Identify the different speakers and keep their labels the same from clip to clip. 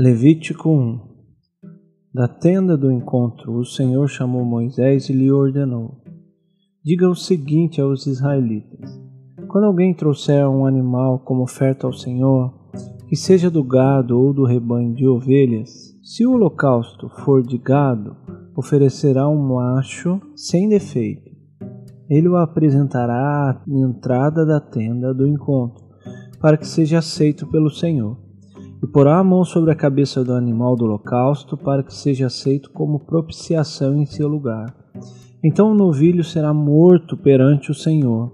Speaker 1: Levítico 1 Da tenda do encontro, o Senhor chamou Moisés e lhe ordenou: Diga o seguinte aos israelitas: Quando alguém trouxer um animal como oferta ao Senhor, que seja do gado ou do rebanho de ovelhas, se o holocausto for de gado, oferecerá um macho sem defeito. Ele o apresentará à entrada da tenda do encontro, para que seja aceito pelo Senhor e porá a mão sobre a cabeça do animal do holocausto, para que seja aceito como propiciação em seu lugar. Então o novilho será morto perante o Senhor,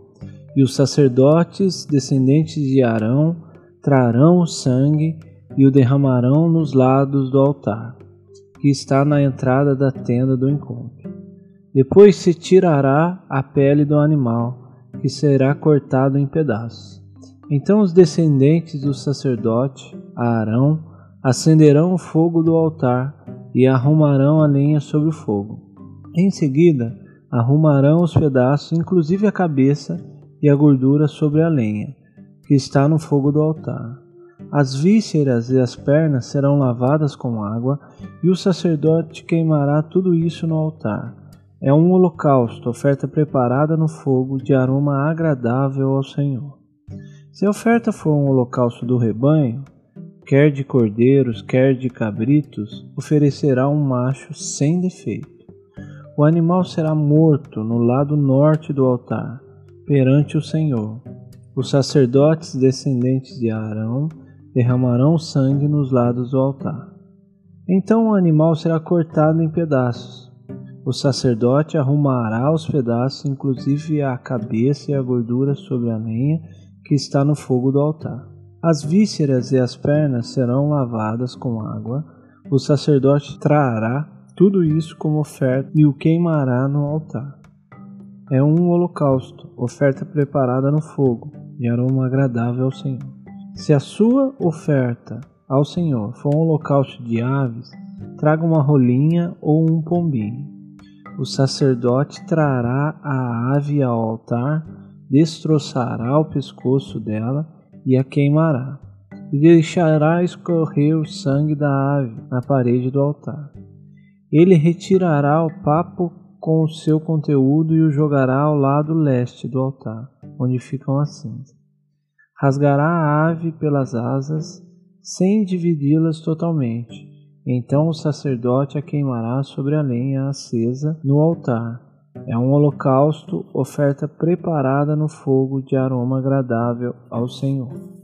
Speaker 1: e os sacerdotes, descendentes de Arão, trarão o sangue e o derramarão nos lados do altar, que está na entrada da tenda do encontro. Depois se tirará a pele do animal, que será cortado em pedaços. Então os descendentes do sacerdote, Arão, acenderão o fogo do altar e arrumarão a lenha sobre o fogo. Em seguida, arrumarão os pedaços, inclusive a cabeça e a gordura sobre a lenha, que está no fogo do altar. As vísceras e as pernas serão lavadas com água, e o sacerdote queimará tudo isso no altar. É um holocausto, oferta preparada no fogo, de aroma agradável ao Senhor. Se a oferta for um holocausto do rebanho, quer de cordeiros, quer de cabritos, oferecerá um macho sem defeito. O animal será morto no lado norte do altar, perante o Senhor. Os sacerdotes descendentes de Arão derramarão sangue nos lados do altar. Então o animal será cortado em pedaços. O sacerdote arrumará os pedaços, inclusive a cabeça e a gordura sobre a lenha, que está no fogo do altar. As vísceras e as pernas serão lavadas com água. O sacerdote trará tudo isso como oferta e o queimará no altar. É um holocausto, oferta preparada no fogo, de aroma agradável ao Senhor. Se a sua oferta ao Senhor for um holocausto de aves, traga uma rolinha ou um pombinho. O sacerdote trará a ave ao altar destroçará o pescoço dela e a queimará, e deixará escorrer o sangue da ave na parede do altar. Ele retirará o papo com o seu conteúdo e o jogará ao lado leste do altar, onde ficam as cinzas. Rasgará a ave pelas asas, sem dividi-las totalmente. Então o sacerdote a queimará sobre a lenha acesa no altar, é um holocausto, oferta preparada no fogo de aroma agradável ao Senhor.